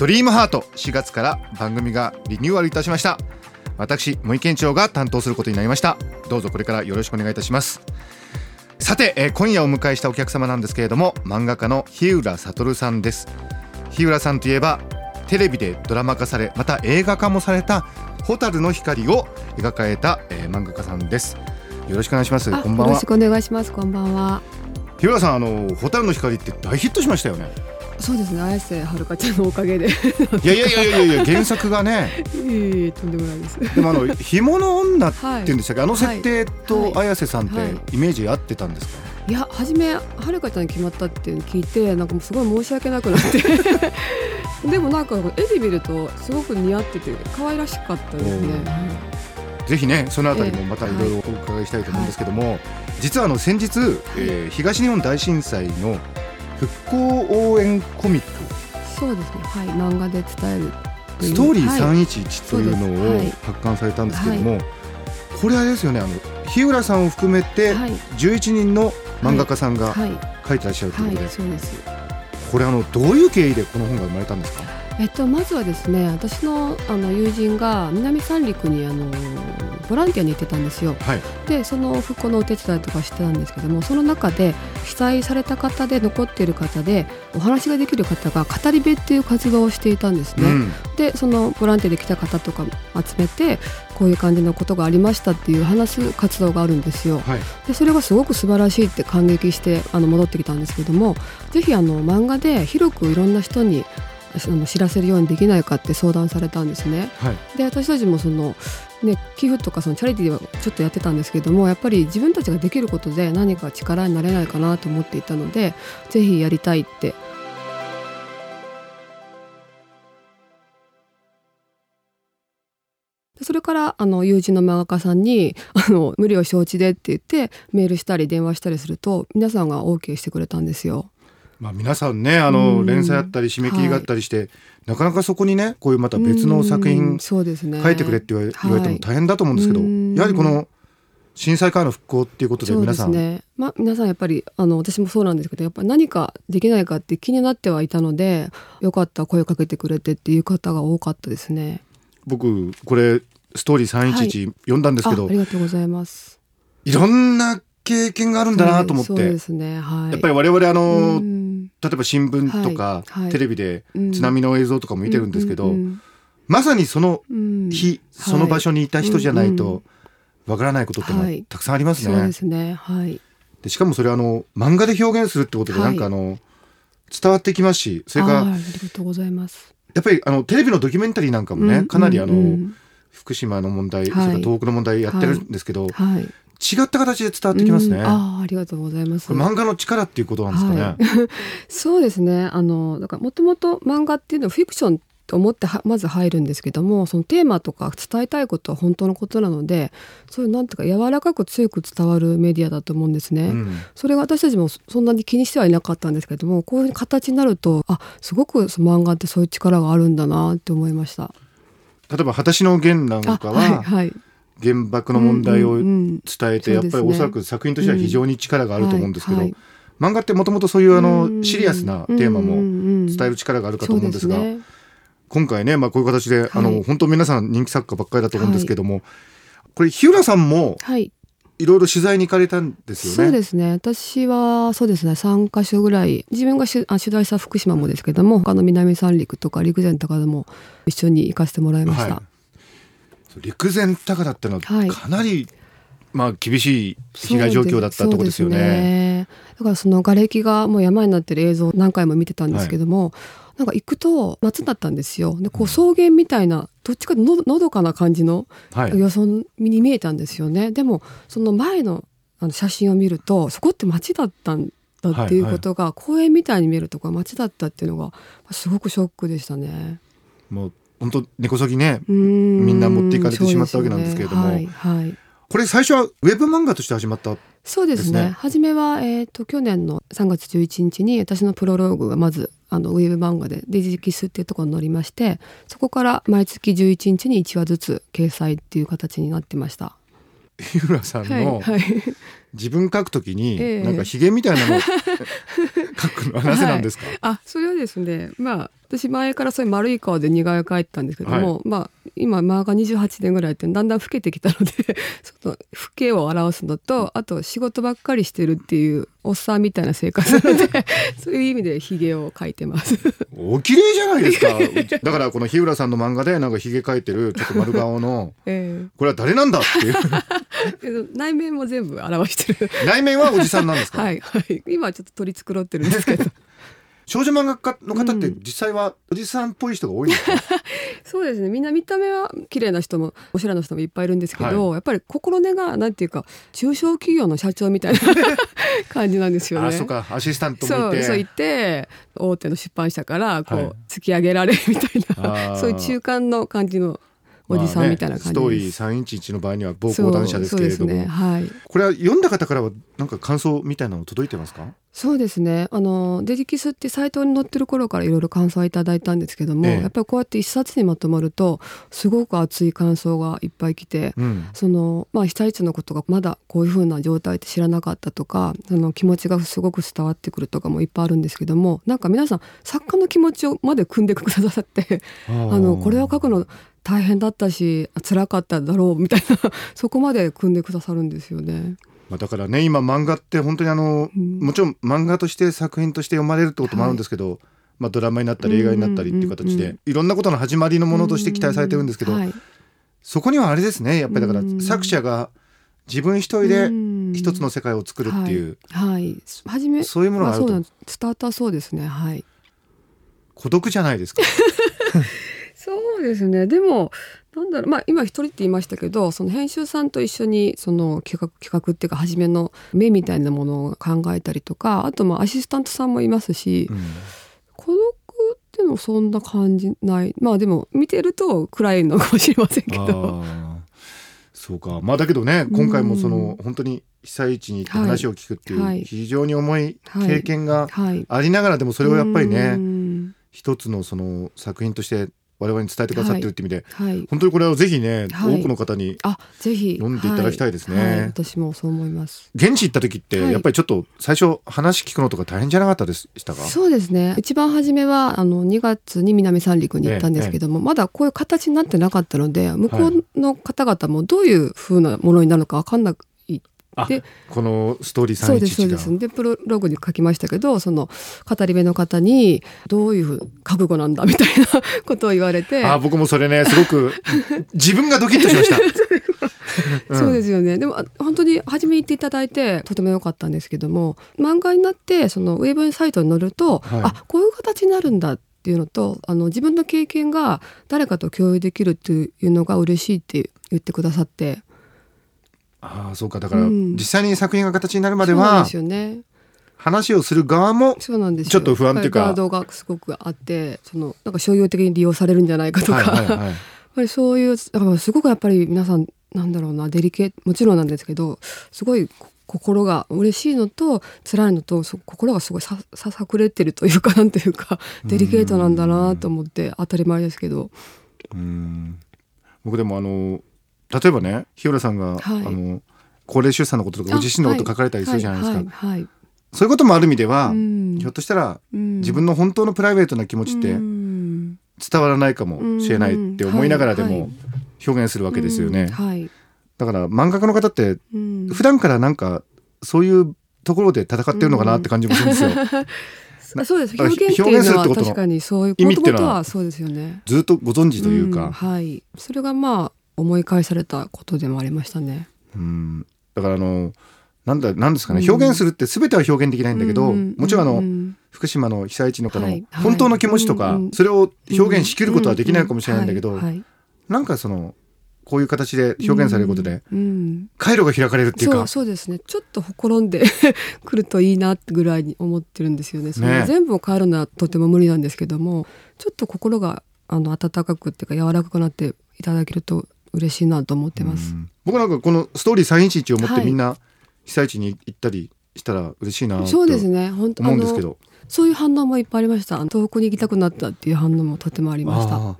ドリームハート4月から番組がリニューアルいたしました。私茂木健一郎が担当することになりました。どうぞこれからよろしくお願いいたします。さて、えー今夜お迎えしたお客様なんですけれども漫画家の日浦悟さんです。日浦さんといえばテレビでドラマ化されまた映画化もされた蛍の光を描かれた、えー漫画家さんです。よろしくお願いします。あこんばんは。よろしくお願いします。こんばんは。日浦さんあの蛍の光って大ヒットしましたよねそうですね。綾瀬はるかちゃんのおかげで。いいやいやいやいやいや原作がね。えいえとんでもないです。でもあの紐の女って言うんでしたっけ、あの設定とはい。綾瀬さんってはい。イメージ合ってたんですか、いや初めはるかちゃんに決まったっていうのを聞いてなんかもうすごい申し訳なくなって。でもなんか絵で見るとすごく似合ってて可愛らしかったですね。ぜひねそのあたりもええ。またいろいろお伺いしたいと思うんですけども、実はあの先日、えー東日本大震災の復興応援コミックそうですね。はい。漫画で伝える。ストーリーはい311というのをはい。発刊されたんですけども、これあれですよね。あの日浦さんを含めてはい。11人の漫画家さんがはい。書いてらっしゃるということで、はいそうです。これあのどういう経緯でこの本が生まれたんですか？えっと、まずはですね私のあの友人が南三陸にあのボランティアに行ってたんですよ。はい。でその復興のお手伝いとかしてたんですけどもその中で被災された方で残っている方でお話ができる方が語り部っていう活動をしていたんですね、うん。でそのボランティアで来た方とか集めてこういう感じのことがありましたっていう話す活動があるんですよ。はい。でそれがすごく素晴らしいって感激してあの戻ってきたんですけどもぜひあの漫画で広くいろんな人に知らせるようにできないかって相談されたんですね。はい。で私たちもその、ね、寄付とかそのチャリティーはちょっとやってたんですけどもやっぱり自分たちができることで何か力になれないかなと思っていたのでぜひやりたいってそれからあの友人の漫画家さんにあの無理を承知でって言ってメールしたり電話したりすると皆さんが OK してくれたんですよ。まあ、皆さんねあのうん。連載あったり締め切りがあったりして、なかなかそこにねこういうまた別の作う品んそうですね。書いてくれって言われ,、ても大変だと思うんですけど、うん。やはりこの震災からの復興っていうことで皆さん、ですね。まあ皆さんやっぱりあの私もそうなんですけどやっぱり何かできないかって気になってはいたのでよかった声かけてくれてっていう方が多かったですね。僕これストーリー311読んだんですあけど、ありがとうございます。い、ろんな経験があるんだなと思って、そうですね。はい。やっぱり我々あの、うん。例えば新聞とか、テレビでうん。津波の映像とかも見てるんですけど、うんまさにその日、その場所にいた人じゃないうんとわからないことってのたくさんありますね。そうですね。はい。でしかもそれあの漫画で表現するってことではいなんかあの、伝わってきますしそれからありがとうございます。やっぱりあのテレビのドキュメンタリーなんかもね、うんかなりあの、福島の問題、はい。それから東北の問題やってるんですけど、はい。違った形で伝わってきますね。うんああありがとうございます。漫画の力っていうことなんですかね。はい そうですねあのだからもともと漫画っていうのはフィクションと思ってはまず入るんですけどもそのテーマとか伝えたいことは本当のことなのでそういうなんていうか柔らかく強く伝わるメディアだと思うんですね。うんそれが私たちもそんなに気にしてはいなかったんですけどもこういう形になるとあすごくその漫画ってそういう力があるんだなって思いました。例えば「果たしの弦」なんあかははいはい原爆の問題を伝えてやっぱりおそらく作品としては非常に力があると思うんですけど、漫画ってもともとそういうあのうん。シリアスなテーマも伝伝える力があるかと思うんですが、ね、今回ね、まあ、こういう形で、あのはい本当皆さん人気作家ばっかりだと思うんですけども、これ日浦さんもはい。いろいろ取材に行かれたんですよね？そうですね。私はそうですね。3か所ぐらい。自分がしゅあ取材した福島もですけども他の南三陸とか陸前高田も一緒に行かせてもらいました、陸前高田ってのははい。かなり、まあ、厳しい被害状況だったところですよね。だからその瓦礫がもう山になってる映像を何回も見てたんですけども、なんか行くと夏だったんですよ。でこう草原みたいなどっちかのどのどかな感じのはい、予想に見えたんですよね。でもその前のあの写真を見るとそこって町だったんだっていうことが、公園みたいに見えるとこが町だったっていうのがすごくショックでしたね。もう本当根こそぎねみんな持っていかれてしまったわけなんですけれども。ね。はいはい。これ最初はウェブ漫画として始まったそうですね。初めは、えー、と去年の3月11日に私のプロローグがまずあのウェブ漫画でデジキスっていうところに載りましてそこから毎月11日に1話ずつ掲載っていう形になってました。日村さんのはい、自分書くときにええ。なんかひげみたいなのを 書くのはなぜなんですか、あそれはですねまあ私前からそういう丸い顔で似顔絵描いてたんですけども、まあ今漫画28年ぐらいやってだんだん老けてきたので その老けを表すのとあと仕事ばっかりしてるっていうおっさんみたいな生活なので そういう意味でひげを描いてます。お綺麗じゃないですか。だからこの日浦さんの漫画でなんかひげ描いてるちょっと丸顔のえ。これは誰なんだっていう。内面も全部表してる。内面はおじさんなんですか、はいはい。今ちょっと取り繕ってるんですけど。少女漫画家の方ってうん実際はおじさんっぽい人が多いんですか、そうですね。みんな見た目は綺麗な人もおしゃれな人もいっぱいいるんですけど、やっぱり心根がなんていうか中小企業の社長みたいな 感じなんですよね。あそうかアシスタントもいてそう言って大手の出版社からこう、はい突き上げられるみたいあなーそういう中間の感じのおじさんみたいな感じまあね、ストーリーです。311の場合には暴行男者ですけれども、ね。はい。これは読んだ方からはなんか感想みたいなの届いてますか？そうですねあのデジキスってサイトに載ってる頃からいろいろ感想はいただいたんですけども、ええやっぱりこうやって一冊にまとまるとすごく熱い感想がいっぱい来て、うんそのまあ被災地のことがまだこういう風な状態って知らなかったとかその気持ちがすごく伝わってくるとかもいっぱいあるんですけどもなんか皆さん作家の気持ちをまで組んでくださってあのこれを書くの大変だったし辛かっただろうみたいな そこまで組んでくださるんですよね。まあ、だからね今漫画って本当にあの、うん。もちろん漫画として作品として読まれるってこともあるんですけど、まあ、ドラマになったり映画になったりっていう形で、いろんなことの始まりのものとして期待されてるんですけど、はい。そこにはあれですねやっぱりだからうん作者が自分一人でうん一つの世界を作るっていう、はい、はい、初めそういうものがあると。まそうなんスタートはそうですね。はい。孤独じゃないですか。そうですね。でもなんだろう。まあ今一人って言いましたけどその編集さんと一緒にその企画企画っていうか初めの目みたいなものを考えたりとかあとまあアシスタントさんもいますし、うん孤独っていうのもそんな感じない。まあでも見てると暗いのかもしれませんけど。そうか。まあだけどね今回もその本当に被災地に行って話を聞くってはい。いう非常に重い経験がはい。ありながらでもそれをやっぱりうねん。一つのその作品として我々に伝えてくださってるって意味ではい。本当にこれはぜひねはい。多くの方にあぜひ。読んでいただきたいですね。はい。はい。私もそう思います。現地行った時ってはい。やっぱりちょっと最初話聞くのとか大変じゃなかったでしたか？そうですね。一番初めはあの2月に南三陸に行ったんですけども、まだこういう形になってなかったので向こうの方々もどういう風なものになるのか分かんないあでこのストーリーそうですそう311です。がでプロローグに書きましたけどその語り部の方にどういう覚悟なんだみたいな ことを言われて。あ僕もそれねすごく自分がドキッとしました。うん。そうですよね。でもあ本当に初め言っていただいてとても良かったんですけども漫画になってそのウェブサイトに載ると、はい。あこういう形になるんだっていうのとあの自分の経験が誰かと共有できるっていうのが嬉しいって言ってくださってああそうか。だからうん。実際に作品が形になるまではそうなんですよね。話をする側もそうなんですよ。ちょっと不安っていうかガードがすごくあってそのなんか商業的に利用されるんじゃないかとか、はいはい やっはいぱりそういうだからすごくやっぱり皆さんなんだろうなデリケもちろんなんですけどすごいこ心が嬉しいのと辛いのとそ心がすごいさささくれてるというかなんていうかデリケートなんだなと思って当たり前ですけど。うん。僕でもあの例えばね日浦さんが、はい。あの高齢出産のこととかご自身のこと書かれたりするじゃないですか、はいそういうこともある意味では、うん。ひょっとしたらうん。自分の本当のプライベートな気持ちってうん。伝わらないかもしれないって思いながらでも表現するわけですよね、うん。はい。だから漫画家の方ってうん。普段からなんかそういうところで戦ってるのかなって感じもするんですよ、あ そうです。表現っていうのはってことの確かにそういう意味っていうのはことはそうですよね。ずっとご存知というか、ん。はい。それがまあ思い返されたことでもありましたね。うん。だからあのなんだなんですかね、うん。表現するって全ては表現できないんだけど、うんもちろんあの、うん福島の被災地の方のはいはい。本当の気持ちとか、うんうんそれを表現しきることはできないかもしれないんだけど、うはいはい。なんかそのこういう形で表現されることで、うん回路が開かれるっていうか。そうですね。ちょっとほころんで くるといいなってぐらいに思ってるんですよね。そね。の全部を変えるのはとても無理なんですけどもちょっと心があの温かくっていうか柔らかくなっていただけると嬉しいなと思ってます。うん。僕なんかこのストーリー311を持っはいてみんな被災地に行ったりしたら嬉しいなとそうですね。本当思うんですけど。そういう反応もいっぱいありました。東北に行きたくなったっていう反応もとてもありました。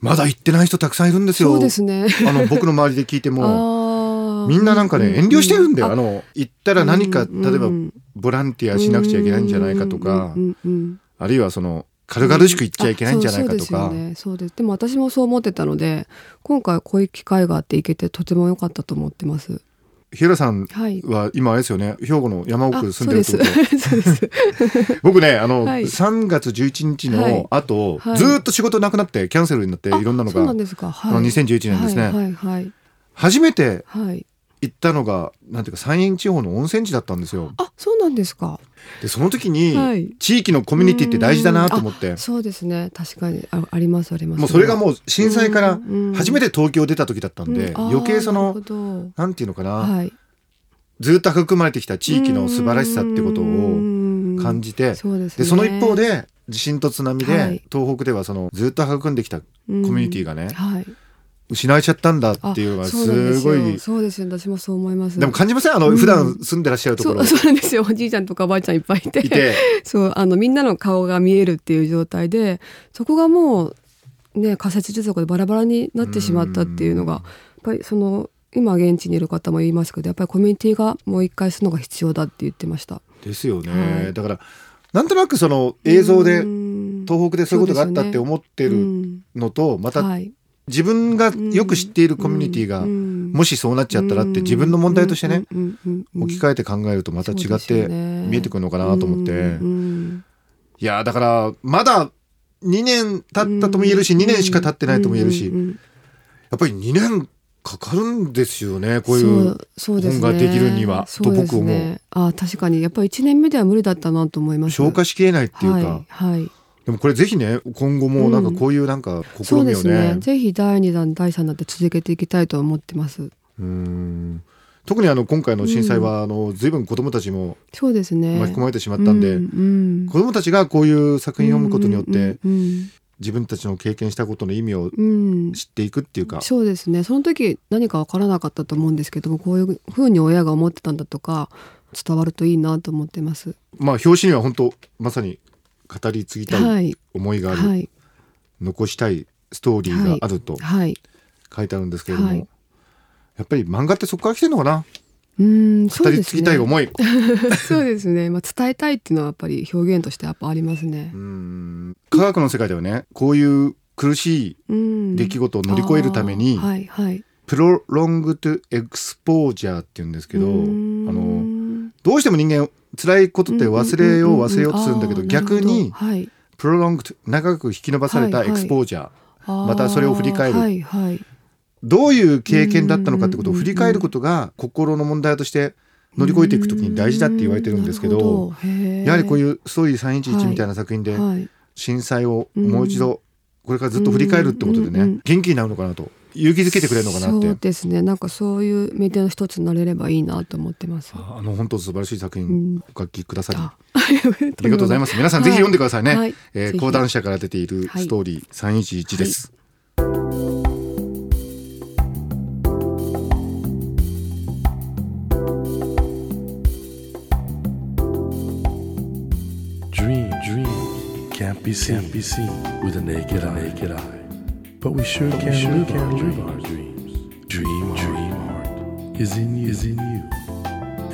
まだ行ってない人たくさんいるんですよ。そうですね。あの僕の周りで聞いても。みんななんかね、う遠慮してるんだよ。ああの、行ったら何か、うん例えばうんボランティアしなくちゃいけないんじゃないかとかあるいはその、軽々しく行っちゃいけないんじゃないかとか。うそうですよ、ね。そうです。でも私もそう思ってたので今回こういう機会があって行けてとても良かったと思ってます。日浦さんはい。は今あれですよね、兵庫の山奥あ住んでるっこ 僕ね、あの、はい。3月11日の後、はい。ずーっと仕事なくなってキャンセルになってあいろんなのが。そうなん、ですか、はい、この2011年ですね。はいはいはい、初めてはい、行ったのが、なんていうか山陰地方の温泉地だったんですよ。あそうなんですか。で、その時に、はい。地域のコミュニティって大事だなと思って、そうですね。確かに。あありますあります。もうそれがもう震災から初めてて東京出た時だったんで、余計その、のなんていうのかな、はい、ずっと育まれてきた地域の素晴らしさってことを感じじて、そうですね。でその一方で地震と津波で、はい。東北ではそのずっと育んできたコミュニティがね、はい失われちゃったんだっていうのがすごよい。そうですよ。私もそう思います。でも感じませんあの、うん。普段住んでらっしゃるところ。そうそうなんですよ。おじいちゃんとかおばあちゃんいっぱいいて。そうあのみんなの顔が見えるっていう状態でそこがもうね仮設住宅でバラバラになってしまったっていうのがやっぱりその今現地にいる方も言いますけどやっぱりコミュニティがもう一回するのが必要だって言ってました。ですよね、はい。だからなんとなくその映像でうん。東北でそういうことがあったって思ってうるん。のとまたはい自分がよく知っているコミュニティがももしそうなっちゃったらって自分の問題としてね置き換ええて考えるとまた違って見えてくるのかなと思って。いやだからまだ2年経ったとも言えるし2年しか経ってないとも言えるしやっぱり2年かかるんですよねこういう本ができるにはと僕思う。ねあ確かに。やっぱり1年目では無理だったなと思います。消化しきれないっていうか、はい、はい、でもこれぜひね今後もなんかこういうなんか試そうでみをね,、すね。ぜひ第2弾第3弾って続けていきたいと思ってます。うん。特にあの今回の震災は、あの随分子どもたちもそうですね。巻き込まれてしまったんで、うんうん子どもたちがこういう作品を読むことによって、うん自分たちの経験したことの意味をうん。うん知っていくっていうか、そうですね。その時何か分からなかったと思うんですけどもこういうふうに親が思ってたんだとか伝わるといいなと思ってます。まあ表紙には本当まさに語り継ぎたはい。い思いがある、はい。残したいストーリーがあるとはい。書いてあるんですけれども、はい。やっぱり漫画ってそこから来てるのかな、うん語り継ぎたい思い。そうですね、まあ、伝えたいっていうのはやっぱり表現としてやっぱありますね。う。ん。科学の世界ではねこういう苦しいうん出来事を乗り越えるために、はい。はい。プロロングトゥエクスポージャーって言うんですけどどうしても人間辛いことって忘れよう忘れようとするんだけど逆にプロロング長く引き伸ばされたエクスポージャー、またそれを振り返る。どういう経験だったのかってことを振り返ることが心の問題として乗り越えていくときに大事だって言われてるんですけどやはりこうういうストーリー311みたいな作品ではい、震災をもう一度これからずっと振り返るってことでね元気になるのかなと勇気づけてくれるのかなっそうてですね。なんかそういうメディアの一つになれればいいなと思ってます。あの本当素晴らしい作う品ん。お書きくださり。あ ありがとうございます。皆さんぜひ読んでくださいね。はい。えー講談社から出ているストーリー311です。Dream, dream. Can't be seen, can't be seen. With a naked eye. But we sure can, live, our live our dreams. Dream, dream heart is in you, is in you,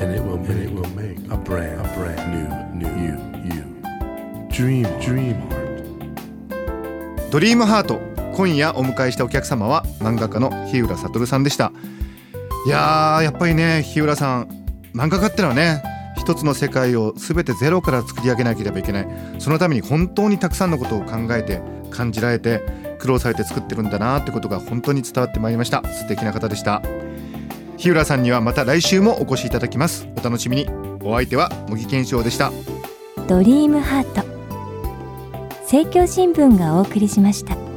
and it will make, it will make a brand, a brand new, new you, you. Dream, dream heart. ドリームハート今夜お迎えしたお客様は漫画家の日浦悟さんでした。いやーやっぱりね日浦さん漫画家ってのはね一つの世界を全てゼロから作り上げなければいけないそのために本当にたくさんのことを考えて感じられて苦労されて作ってるんだなってことが本当に伝わってまいりました。素敵な方でした。日浦さんにはまた来週もお越しいただきます。お楽しみに。お相手は茂木健翔でした。ドリームハート。政教新聞がお送りしました。